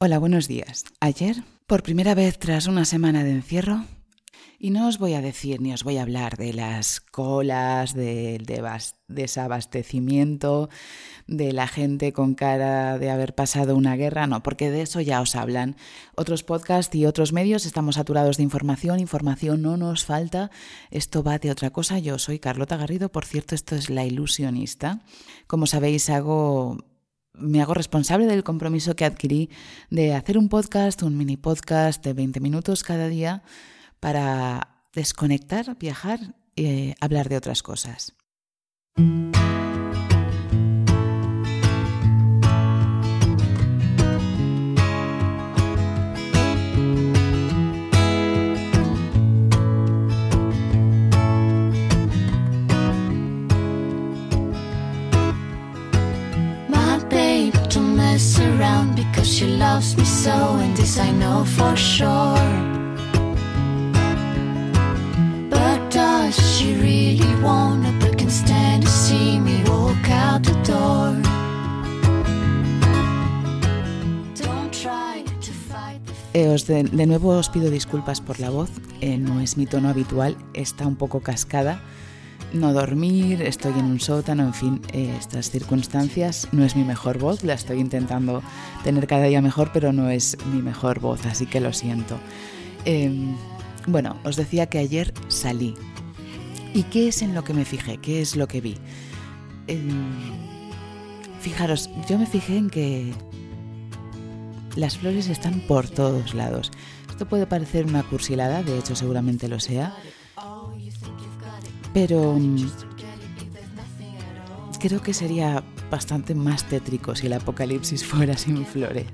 Hola, buenos días. Ayer, por primera vez tras una semana de encierro, y no os voy a decir ni os voy a hablar de las colas, del desabastecimiento, de la gente con cara de haber pasado una guerra, no, porque de eso ya os hablan. Otros podcasts y otros medios estamos saturados de información, información no nos falta, esto va de otra cosa. Yo soy Carlota Garrido, por cierto, esto es La Ilusionista. Como sabéis, hago me hago responsable del compromiso que adquirí de hacer un podcast, un mini podcast de 20 minutos cada día para desconectar, viajar y eh, hablar de otras cosas. De, de, nuevo os pido disculpas por la voz, eh, no es mi tono habitual, está un poco cascada no dormir, estoy en un sótano, en fin, eh, estas circunstancias no es mi mejor voz, la estoy intentando tener cada día mejor, pero no es mi mejor voz, así que lo siento. Em, bueno, os decía que ayer salí. ¿Y qué es en lo que me fijé? ¿Qué es lo que vi? Em, fijaros, yo me fijé en que las flores están por todos lados. Esto puede parecer una cursilada, de hecho seguramente lo sea, pero mm, creo que sería bastante más tétrico si el apocalipsis fuera sin flores.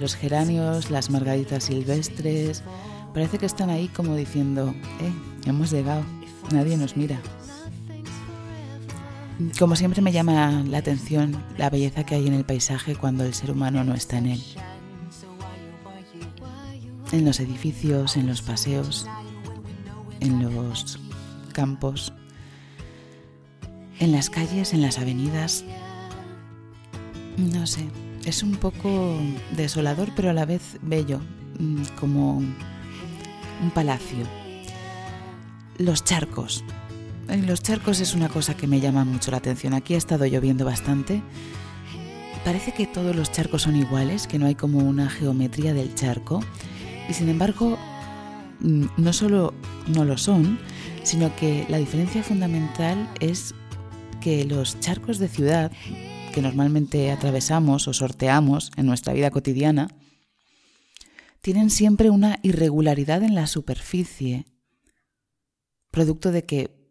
los geranios, las margaritas silvestres, parece que están ahí como diciendo, eh, hemos llegado, nadie nos mira. Como siempre me llama la atención la belleza que hay en el paisaje cuando el ser humano no está en él. En los edificios, en los paseos, en los campos, en las calles, en las avenidas. No sé, es un poco desolador, pero a la vez bello, mm, como un palacio. Los charcos. Los charcos es una cosa que me llama mucho la atención. Aquí ha estado lloviendo bastante. Parece que todos los charcos son iguales, que no hay como una geometría del charco. Y sin embargo, mm, no solo no lo son, sino que la diferencia fundamental es que los charcos de ciudad que normalmente atravesamos o sorteamos en nuestra vida cotidiana tienen siempre una irregularidad en la superficie, producto de que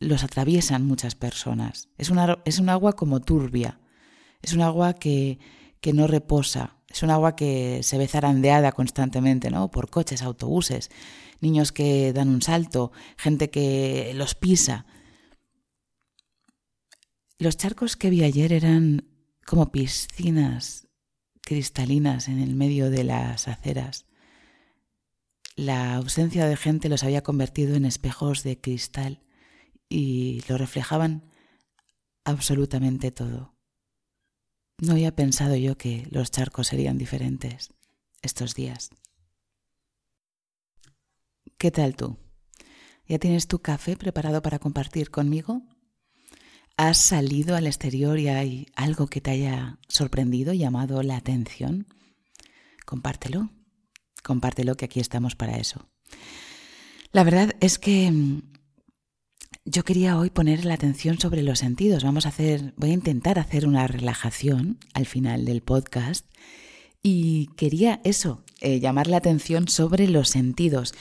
los atraviesan muchas personas. Es, es un agua como turbia, es un agua que, que no reposa, es un agua que se ve zarandeada constantemente, ¿no? Por coches, autobuses, niños que dan un salto, gente que los pisa. Los charcos que vi ayer eran como piscinas cristalinas en el medio de las aceras. La ausencia de gente los había convertido en espejos de cristal y lo reflejaban absolutamente todo. No había pensado yo que los charcos serían diferentes estos días. ¿Qué tal tú? ¿Ya tienes tu café preparado para compartir conmigo? ¿Has salido al exterior y hay algo que te haya sorprendido, llamado la atención? Compártelo, compártelo que aquí estamos para eso. La verdad es que mm, yo quería hoy poner la atención sobre los sentidos. Vamos a hacer, voy a intentar hacer una relajación al final del podcast y quería eso, eh, llamar la atención sobre los sentidos.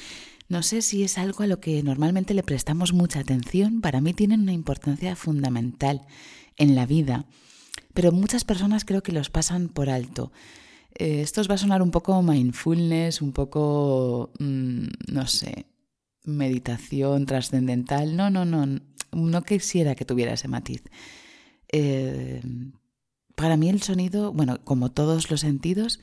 No sé si es algo a lo que normalmente le prestamos mucha atención, para mí tienen una importancia fundamental en la vida, pero muchas personas creo que los pasan por alto. Eh, esto os va a sonar un poco mindfulness, un poco, mm, no sé, meditación trascendental. No, no, no, no quisiera que tuviera ese matiz. Eh, para mí el sonido, bueno, como todos los sentidos,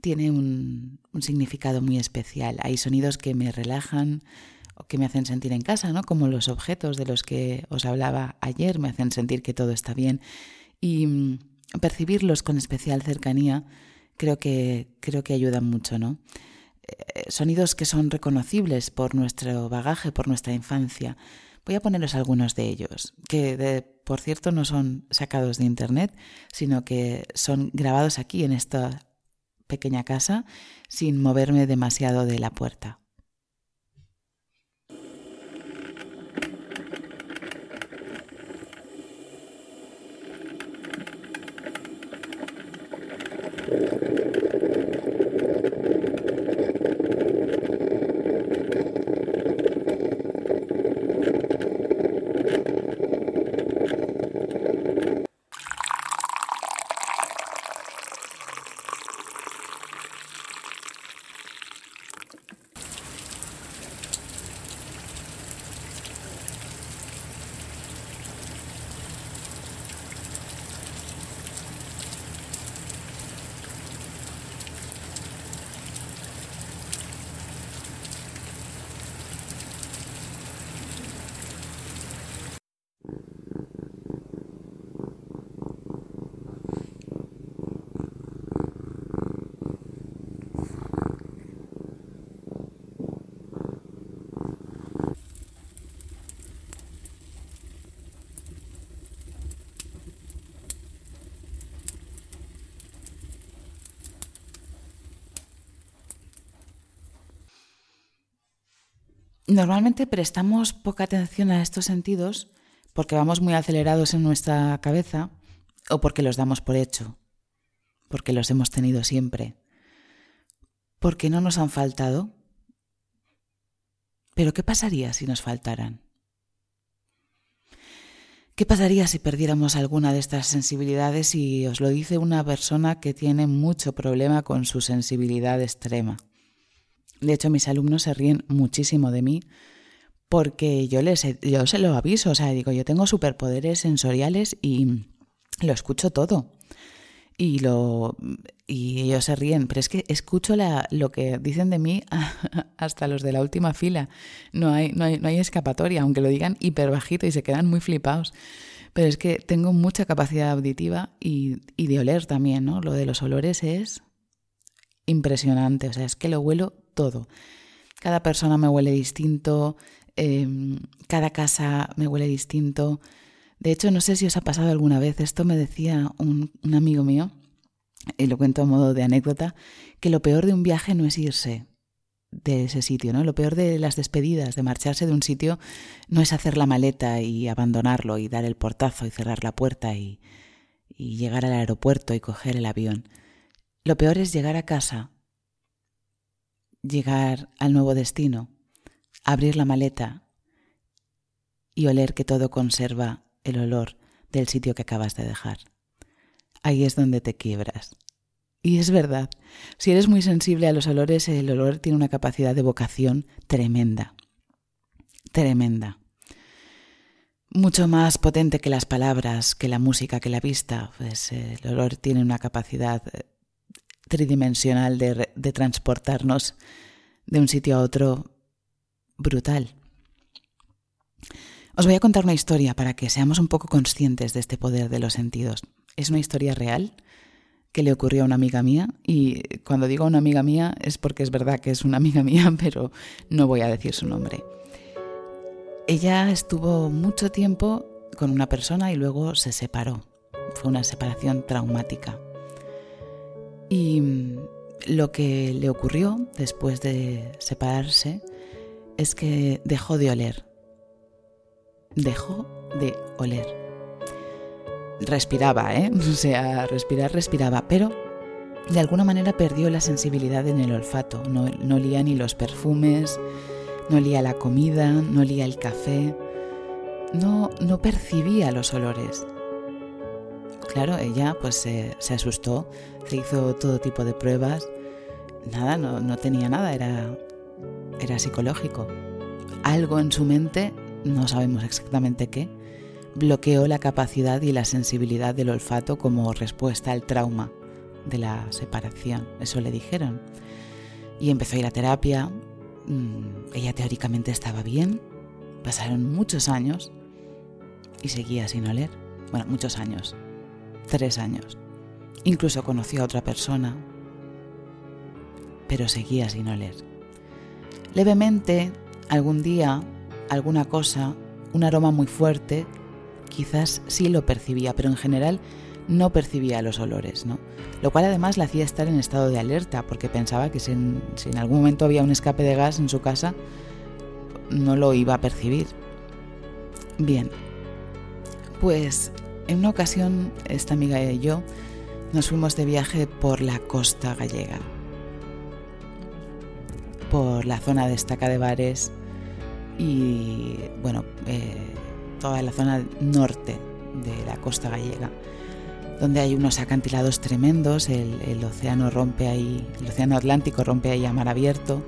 tiene un, un, significado muy especial. Hay sonidos que me relajan o que me hacen sentir en casa, ¿no? Como los objetos de los que os hablaba ayer me hacen sentir que todo está bien. Y mm, percibirlos con especial cercanía creo que, creo que ayudan mucho, ¿no? Eh, sonidos que son reconocibles por nuestro bagaje, por nuestra infancia. Voy a poneros algunos de ellos, que por cierto no son sacados de internet, sino que son grabados aquí en esta pequeña casa sin moverme demasiado de la puerta. Normalmente prestamos poca atención a estos sentidos porque vamos muy acelerados en nuestra cabeza o porque los damos por hecho, porque los hemos tenido siempre, porque no nos han faltado. Pero ¿qué pasaría si nos faltaran? ¿Qué pasaría si perdiéramos alguna de estas sensibilidades? Y os lo dice una persona que tiene mucho problema con su sensibilidad extrema. De hecho, mis alumnos se ríen muchísimo de mí porque yo, les, yo se lo aviso, o sea, digo, yo tengo superpoderes sensoriales y lo escucho todo. Y, lo, y ellos se ríen, pero es que escucho lo que dicen de mí hasta los de la última fila. No hay, no hay, no hay escapatoria, aunque lo digan hiper bajito y se quedan muy flipados. Pero es que tengo mucha capacidad auditiva y, y de oler también, ¿no? Lo de los olores es impresionante, o sea, es que lo huelo todo. Cada persona me huele distinto, em, cada casa me huele distinto. De hecho, no sé si os ha pasado alguna vez, esto me decía un, amigo mío, y lo cuento a modo de anécdota, que lo peor de un viaje no es irse de ese sitio, ¿no? Lo peor de las despedidas, de marcharse de un sitio, no es hacer la maleta y abandonarlo y dar el portazo y cerrar la puerta y llegar al aeropuerto y coger el avión. Lo peor es llegar a casa llegar al nuevo destino, abrir la maleta y oler que todo conserva el olor del sitio que acabas de dejar. Ahí es donde te quiebras. Y es verdad, si eres muy sensible a los olores, el olor tiene una capacidad de vocación tremenda, tremenda. Mucho más potente que las palabras, que la música, que la vista, pues el olor tiene una capacidad tridimensional de, transportarnos de un sitio a otro brutal. Os voy a contar una historia para que seamos un poco conscientes de este poder de los sentidos. Es una historia real que le ocurrió a una amiga mía y cuando digo una amiga mía es porque es verdad que es una amiga mía, pero no voy a decir su nombre. Ella estuvo mucho tiempo con una persona y luego se separó. Fue una separación traumática. Y mm, lo que le ocurrió después de separarse es que dejó de oler. Dejó de oler. Respiraba, ¿eh? O sea, respirar, respiraba, pero de alguna manera perdió la sensibilidad en el olfato. No, no olía ni los perfumes, no olía la comida, no olía el café, no, no percibía los olores. Claro, ella pues se, asustó, se hizo todo tipo de pruebas, nada, no, tenía nada, era, era psicológico. Algo en su mente, no sabemos exactamente qué, bloqueó la capacidad y la sensibilidad del olfato como respuesta al trauma de la separación, eso le dijeron. Y empezó a ir terapia, mm, ella teóricamente estaba bien, pasaron muchos años y seguía sin oler. Bueno, muchos años, tres años. Incluso conoció a otra persona, pero seguía sin oler. Levemente, algún día, alguna cosa, un aroma muy fuerte, quizás sí lo percibía, pero en general no percibía los olores, ¿no? Lo cual además la hacía estar en estado de alerta, porque pensaba que si en, si en algún momento había un escape de gas en su casa, no lo iba a percibir. Bien, pues en una ocasión esta amiga y yo nos fuimos de viaje por la costa gallega, por la zona de Estaca de Bares y bueno, eh, toda la zona norte de la costa gallega, donde hay unos acantilados tremendos, el, el océano rompe ahí, el océano Atlántico rompe ahí a mar abierto.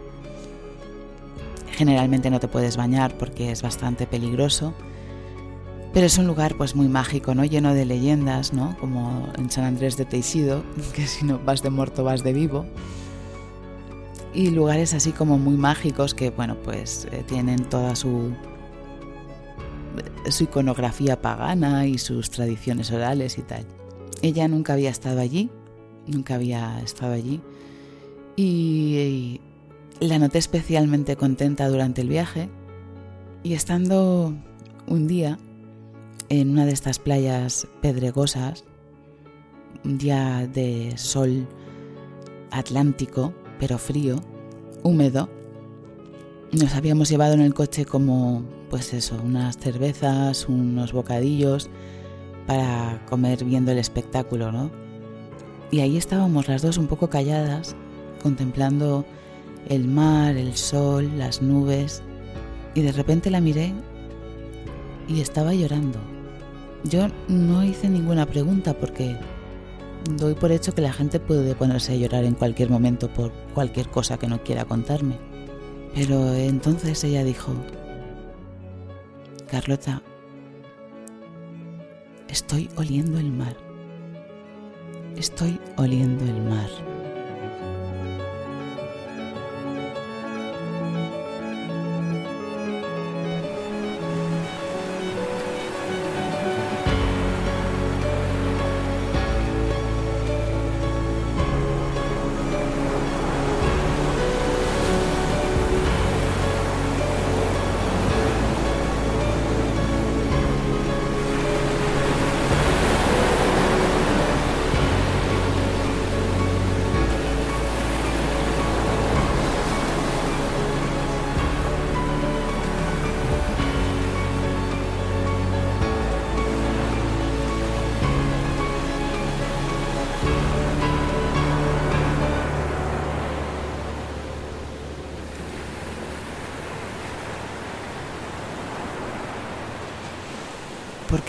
Generalmente no te puedes bañar porque es bastante peligroso pero es un lugar pues muy mágico, ¿no? Lleno de leyendas, ¿no? Como en San Andrés de Teixido, que si no vas de muerto vas de vivo. Y lugares así como muy mágicos que, bueno, pues eh, tienen toda su, su iconografía pagana y sus tradiciones orales y tal. Ella nunca había estado allí, nunca había estado allí. y la noté especialmente contenta durante el viaje. Y estando un día en una de estas playas pedregosas, un día de sol atlántico, pero frío, húmedo. Nos habíamos llevado en el coche como, pues eso, unas cervezas, unos bocadillos para comer viendo el espectáculo, ¿no? Y ahí estábamos las dos un poco calladas, contemplando el mar, el sol, las nubes, y de repente la miré y estaba llorando. Yo no hice ninguna pregunta porque doy por hecho que la gente puede ponerse a llorar en cualquier momento por cualquier cosa que no quiera contarme. Pero entonces ella dijo, Carlota, estoy oliendo el mar. Estoy oliendo el mar.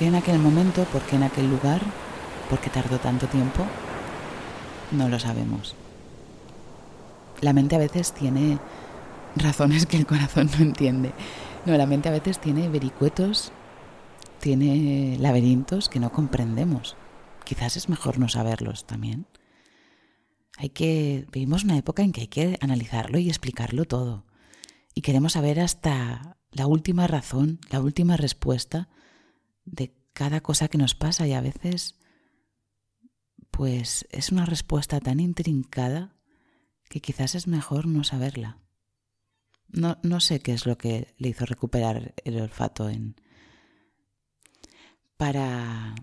Qué en aquel momento? ¿Por qué en aquel lugar? ¿Por qué tardó tanto tiempo? No lo sabemos. La mente a veces tiene razones que el corazón no entiende. No, la mente a veces tiene vericuetos, tiene laberintos que no comprendemos. Quizás es mejor no saberlos también. Hay que vivimos una época en que hay que analizarlo y explicarlo todo. Y queremos saber hasta la última razón, la última respuesta de cada cosa que nos pasa y a veces pues es una respuesta tan intrincada que quizás es mejor no saberla. No, no sé qué es lo que le hizo recuperar el olfato en... Para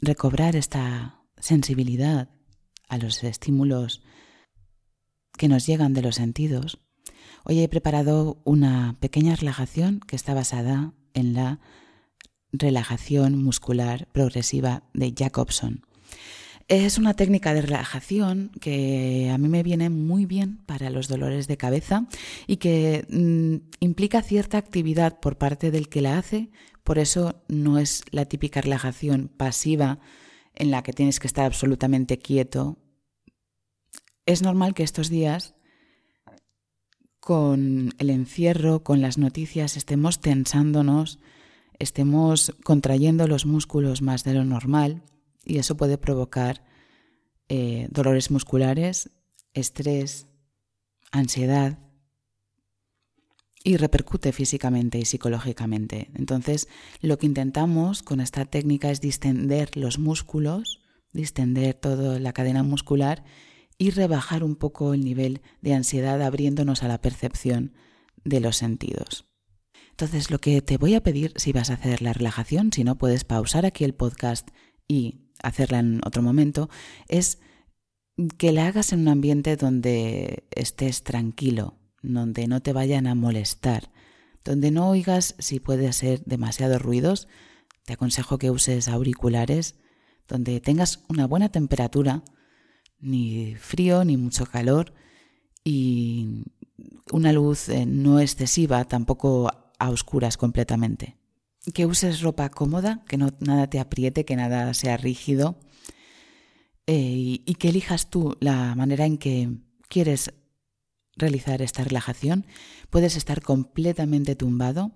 recobrar esta sensibilidad a los estímulos que nos llegan de los sentidos, hoy he preparado una pequeña relajación que está basada en la relajación muscular progresiva de Jacobson. Es una técnica de relajación que a mí me viene muy bien para los dolores de cabeza y que mm, implica cierta actividad por parte del que la hace, por eso no es la típica relajación pasiva en la que tienes que estar absolutamente quieto, es normal que estos días, con el encierro, con las noticias, estemos tensándonos, estemos contrayendo los músculos más de lo normal y eso puede provocar eh, dolores musculares, estrés, ansiedad y repercute físicamente y psicológicamente. Entonces, lo que intentamos con esta técnica es distender los músculos, distender toda la cadena muscular y rebajar un poco el nivel de ansiedad abriéndonos a la percepción de los sentidos. Entonces, lo que te voy a pedir si vas a hacer la relajación, si no puedes pausar aquí el podcast y hacerla en otro momento, es que la hagas en un ambiente donde estés tranquilo, donde no te vayan a molestar, donde no oigas si puede ser demasiado ruidos. Te aconsejo que uses auriculares, donde tengas una buena temperatura, ni frío ni mucho calor y una luz eh, no excesiva, tampoco a oscuras completamente. Que uses ropa cómoda, que nada te apriete, que nada sea rígido eh, y que elijas tú la manera en que quieres realizar esta relajación. Puedes estar completamente tumbado,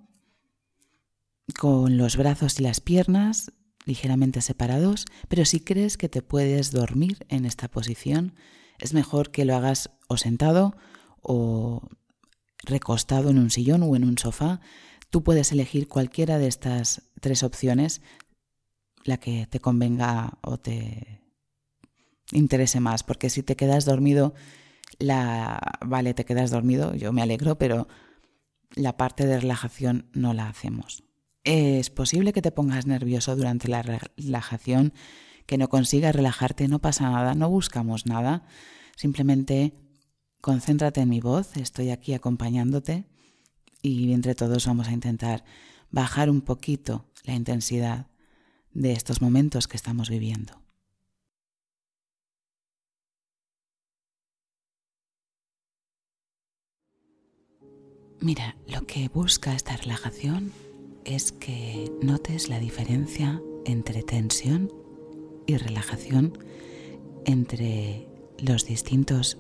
con los brazos y las piernas ligeramente separados, pero si crees que te puedes dormir en esta posición, es mejor que lo hagas o sentado o recostado en un sillón o en un sofá. Tú puedes elegir cualquiera de estas tres opciones, la que te convenga o te interese más, porque si te quedas dormido la vale, te quedas dormido, yo me alegro, pero la parte de relajación no la hacemos. Es posible que te pongas nervioso durante la relajación, que no consigas relajarte, no pasa nada, no buscamos nada, simplemente concéntrate en mi voz, estoy aquí acompañándote y entre todos vamos a intentar bajar un poquito la intensidad de estos momentos que estamos viviendo. Mira, lo que busca esta relajación es que notes la diferencia entre tensión y relajación entre los distintos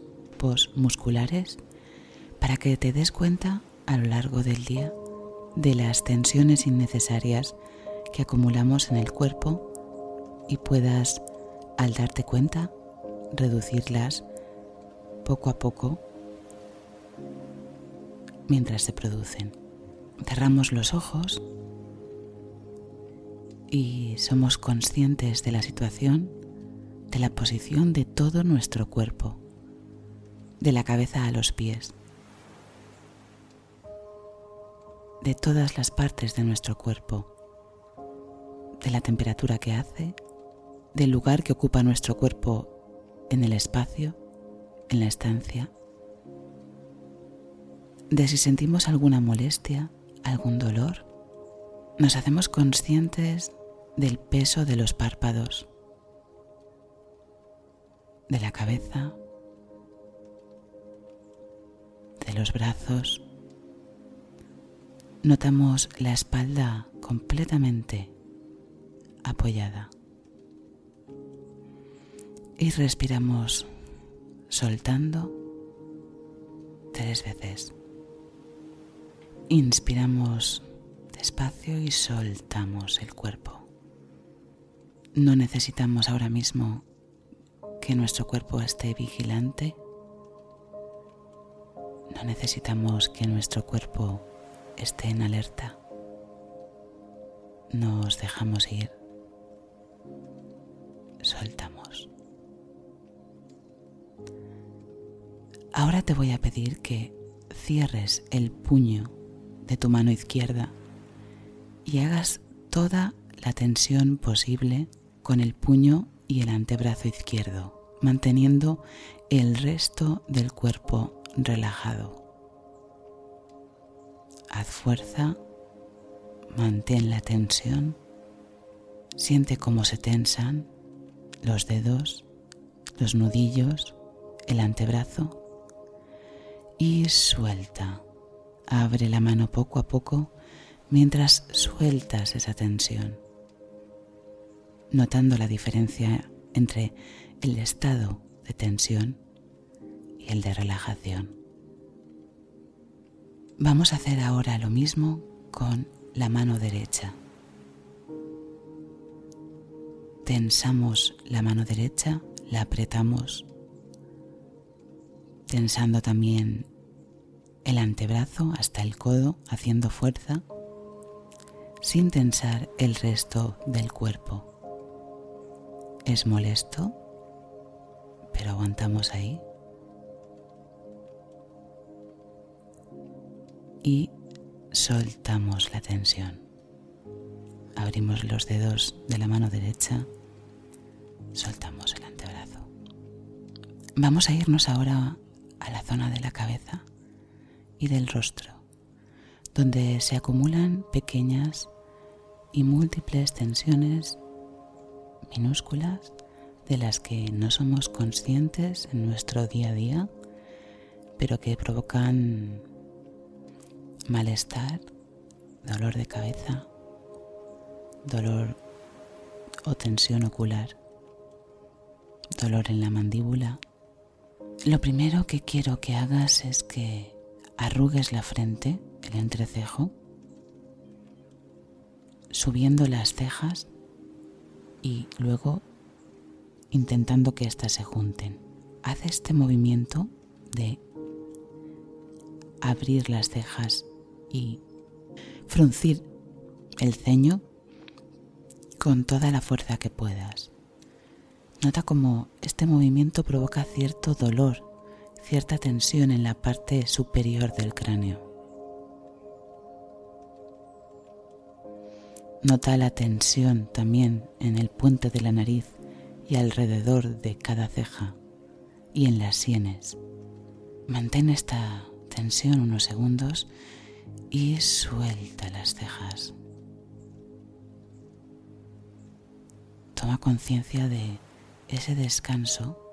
musculares para que te des cuenta a lo largo del día de las tensiones innecesarias que acumulamos en el cuerpo y puedas, al darte cuenta, reducirlas poco a poco mientras se producen. Cerramos los ojos y somos conscientes de la situación, de la posición de todo nuestro cuerpo, de la cabeza a los pies, de todas las partes de nuestro cuerpo, de la temperatura que hace, del lugar que ocupa nuestro cuerpo en el espacio, en la estancia de si sentimos alguna molestia, algún dolor. Nos hacemos conscientes del peso de los párpados, de la cabeza, los brazos. Notamos la espalda completamente apoyada. Y respiramos soltando tres veces. Inspiramos despacio y soltamos el cuerpo. No necesitamos ahora mismo que nuestro cuerpo esté vigilante. Necesitamos que nuestro cuerpo esté en alerta. Nos dejamos ir. Soltamos. Ahora te voy a pedir que cierres el puño de tu mano izquierda y hagas toda la tensión posible con el puño y el antebrazo izquierdo, manteniendo el resto del cuerpo relajado. Haz fuerza, mantén la tensión, siente cómo se tensan los dedos, los nudillos, el antebrazo y suelta. Abre la mano poco a poco mientras sueltas esa tensión. notando la diferencia entre el estado de tensión y el de relajación. Vamos a hacer ahora lo mismo con la mano derecha. Tensamos la mano derecha, la apretamos, tensando también el antebrazo hasta el codo, haciendo fuerza, sin tensar el resto del cuerpo. Es molesto, pero aguantamos ahí. Y soltamos la tensión. Abrimos los dedos de la mano derecha, soltamos el antebrazo. Vamos a irnos ahora a la zona de la cabeza y del rostro, donde se acumulan pequeñas y múltiples tensiones minúsculas de las que no somos conscientes en nuestro día a día, pero que provocan malestar, dolor de cabeza, dolor o tensión ocular, dolor en la mandíbula. Lo primero que quiero que hagas es que arrugues la frente, el entrecejo, subiendo las cejas y luego intentando que éstas se junten. Haz este movimiento de abrir las cejas y fruncir el ceño con toda la fuerza que puedas. Nota cómo este movimiento provoca cierto dolor, cierta tensión en la parte superior del cráneo. Nota la tensión también en el puente de la nariz y alrededor de cada ceja y en las sienes. Mantén esta tensión unos segundos y suelta las cejas. Toma conciencia de ese descanso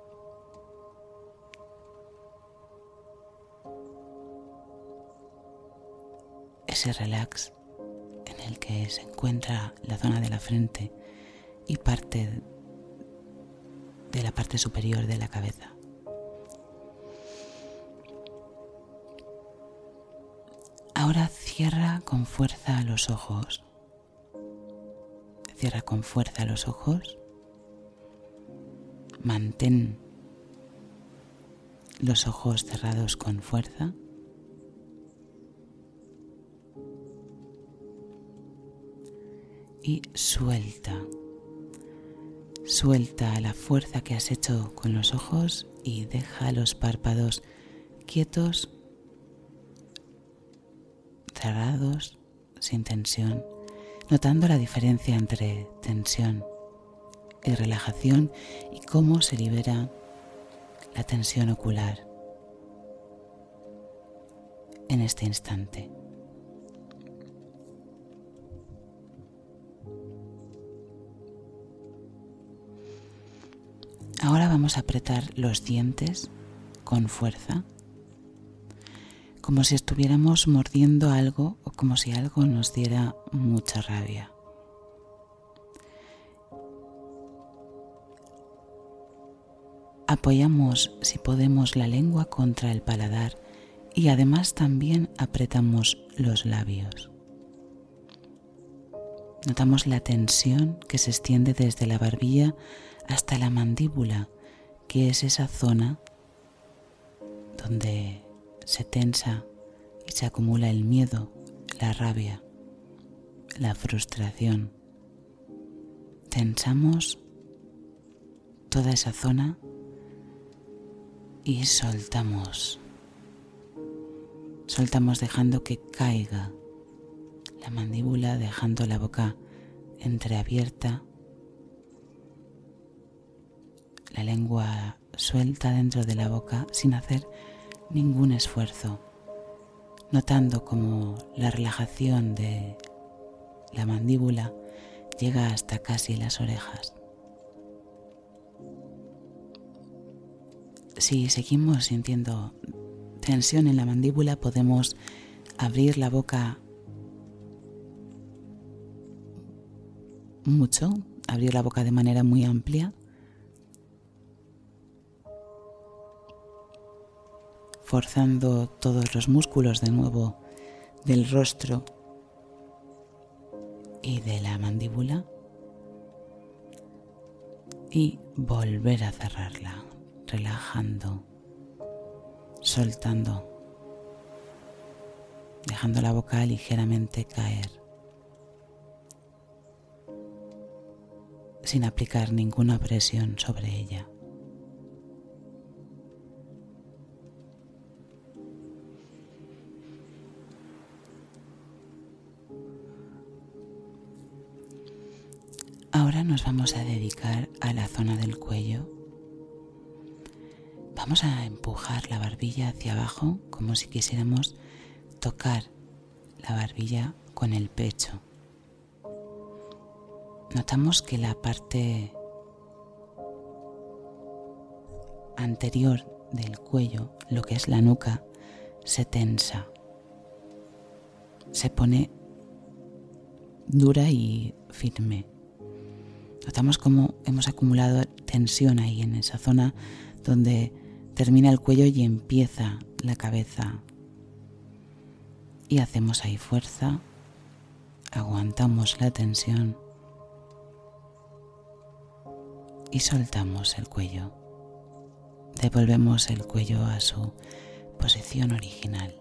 ese relax en el que se encuentra la zona de la frente y parte de la parte superior de la cabeza. Ahora cierra con fuerza los ojos. Cierra con fuerza los ojos. Mantén los ojos cerrados con fuerza. Y suelta. Suelta la fuerza que has hecho con los ojos y deja los párpados quietos cerrados, sin tensión, notando la diferencia entre tensión y relajación y cómo se libera la tensión ocular en este instante. Ahora vamos a apretar los dientes con fuerza como si estuviéramos mordiendo algo o como si algo nos diera mucha rabia. Apoyamos, si podemos, la lengua contra el paladar y además también apretamos los labios. Notamos la tensión que se extiende desde la barbilla hasta la mandíbula, que es esa zona donde se tensa y se acumula el miedo, la rabia, la frustración. Tensamos toda esa zona y soltamos. Soltamos dejando que caiga la mandíbula, dejando la boca entreabierta, la lengua suelta dentro de la boca sin hacer ningún esfuerzo, notando como la relajación de la mandíbula llega hasta casi las orejas. Si seguimos sintiendo tensión en la mandíbula, podemos abrir la boca mucho, abrir la boca de manera muy amplia. Forzando todos los músculos de nuevo del rostro y de la mandíbula. Y volver a cerrarla, relajando, soltando, dejando la boca ligeramente caer. sin aplicar ninguna presión sobre ella. Nos vamos a dedicar a la zona del cuello. Vamos a empujar la barbilla hacia abajo como si quisiéramos tocar la barbilla con el pecho notamos que la parte anterior del cuello, lo que es la nuca, se tensa, se pone dura y firme. Notamos cómo hemos acumulado tensión ahí en esa zona donde termina el cuello y empieza la cabeza. Y hacemos ahí fuerza, aguantamos la tensión y soltamos el cuello. Devolvemos el cuello a su posición original.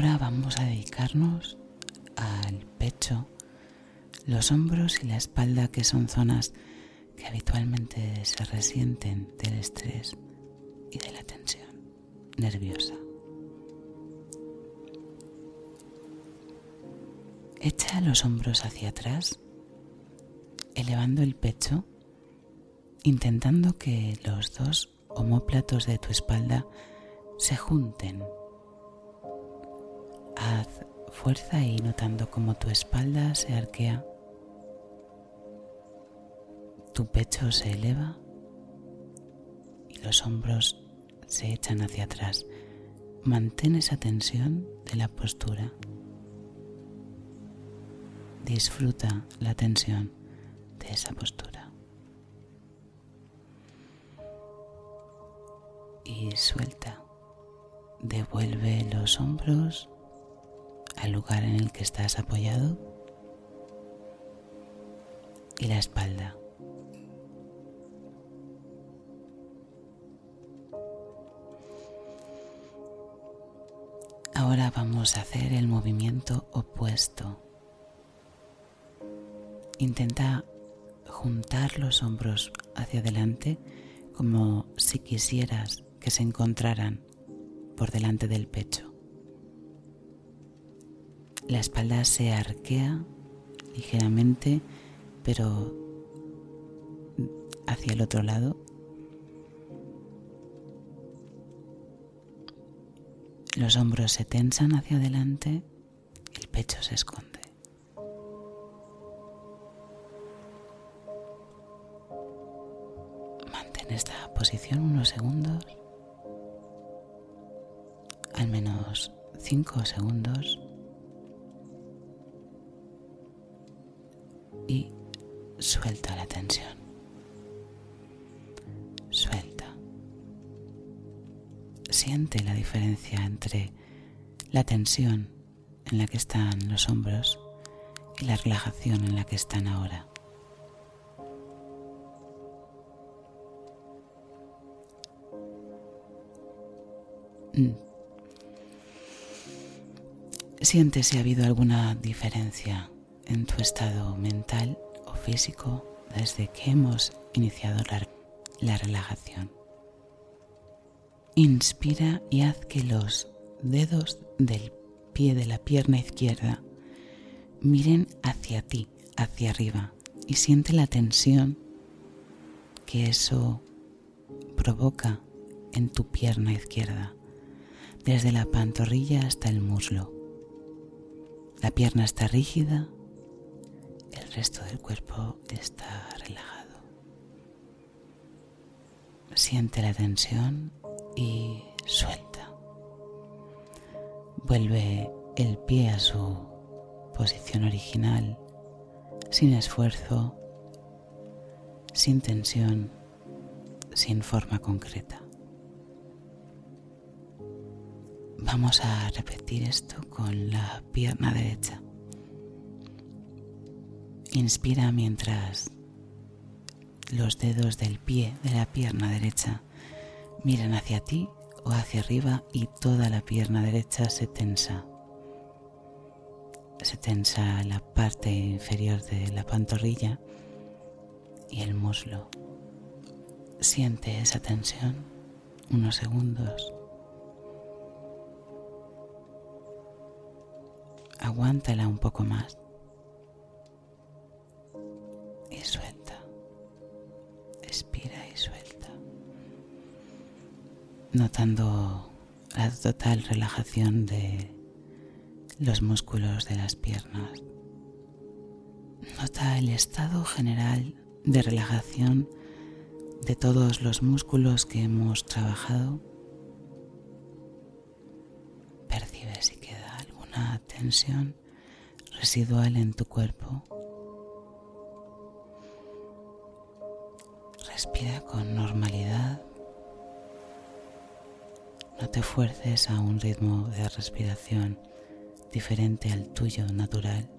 Ahora vamos a dedicarnos al pecho los hombros y la espalda que son zonas que habitualmente se resienten del estrés y de la tensión nerviosa. Echa los hombros hacia atrás, elevando el pecho, intentando que los dos homóplatos de tu espalda se junten. Haz fuerza y notando cómo tu espalda se arquea tu pecho se eleva y los hombros se echan hacia atrás. Mantén esa tensión de la postura. Disfruta la tensión de esa postura. Y suelta. Devuelve los hombros al lugar en el que estás apoyado y la espalda. Ahora vamos a hacer el movimiento opuesto. Intenta juntar los hombros hacia adelante como si quisieras que se encontraran por delante del pecho. La espalda se arquea ligeramente, pero hacia el otro lado Los hombros se tensan hacia adelante, el pecho se esconde. Mantén esta posición unos segundos, al menos cinco segundos. Y suelta la tensión. siente la diferencia entre la tensión en la que están los hombros y la relajación en la que están ahora. Mm. Siente si ha habido alguna diferencia en tu estado mental o físico desde que hemos iniciado la, la relajación. Inspira y haz que los dedos del pie de la pierna izquierda miren hacia ti, hacia arriba, y siente la tensión que eso provoca en tu pierna izquierda, desde la pantorrilla hasta el muslo. La pierna está rígida, el resto del cuerpo está relajado. Siente la tensión y suelta. Vuelve el pie a su posición original, sin esfuerzo, sin tensión, sin forma concreta. Vamos a repetir esto con la pierna derecha. Inspira mientras los dedos del pie de la pierna derecha miran hacia ti o hacia arriba y toda la pierna derecha se tensa. Se tensa la parte inferior de la pantorrilla y el muslo. Siente esa tensión unos segundos. Aguántala un poco más. Notando la total relajación de los músculos de las piernas. Nota el estado general de relajación de todos los músculos que hemos trabajado. Percibe si queda alguna tensión residual en tu cuerpo. Respira con normalidad no te fuerces a un ritmo de respiración diferente al tuyo natural.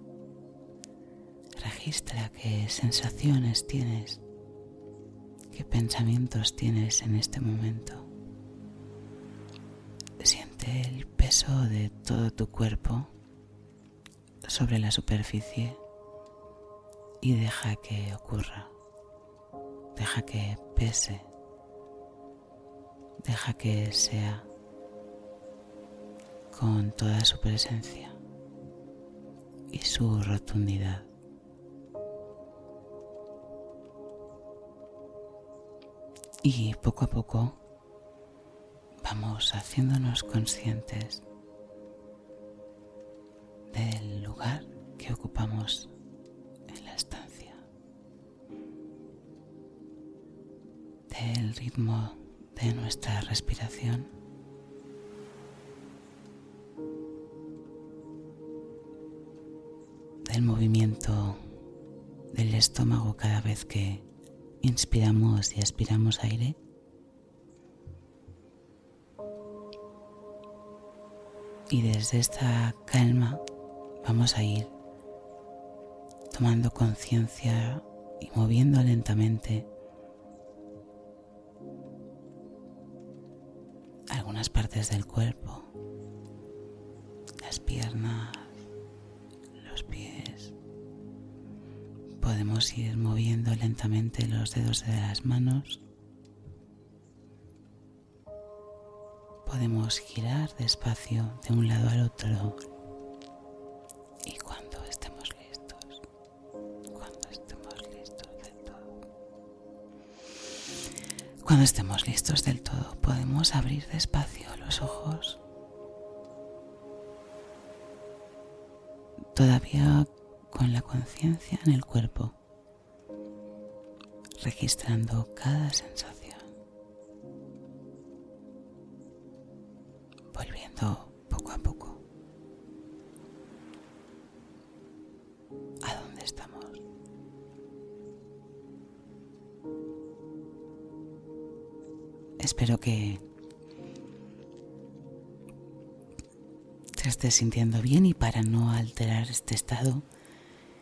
Registra qué sensaciones tienes, qué pensamientos tienes en este momento. Siente el peso de todo tu cuerpo sobre la superficie y deja que ocurra. Deja que pese. Deja que sea con toda su presencia y su rotundidad. Y poco a poco vamos haciéndonos conscientes del lugar que ocupamos en la estancia, del ritmo de nuestra respiración. Del movimiento del estómago cada vez que inspiramos y aspiramos aire. Y desde esta calma vamos a ir tomando conciencia y moviendo lentamente algunas partes del cuerpo, Podemos ir moviendo lentamente los dedos de las manos. Podemos girar despacio de un lado al otro. Y cuando estemos listos, cuando estemos listos del todo, cuando estemos listos del todo, podemos abrir despacio los ojos. Todavía con la conciencia en el cuerpo, registrando cada sensación, volviendo poco a poco a donde estamos. Espero que te estés sintiendo bien y para no alterar este estado,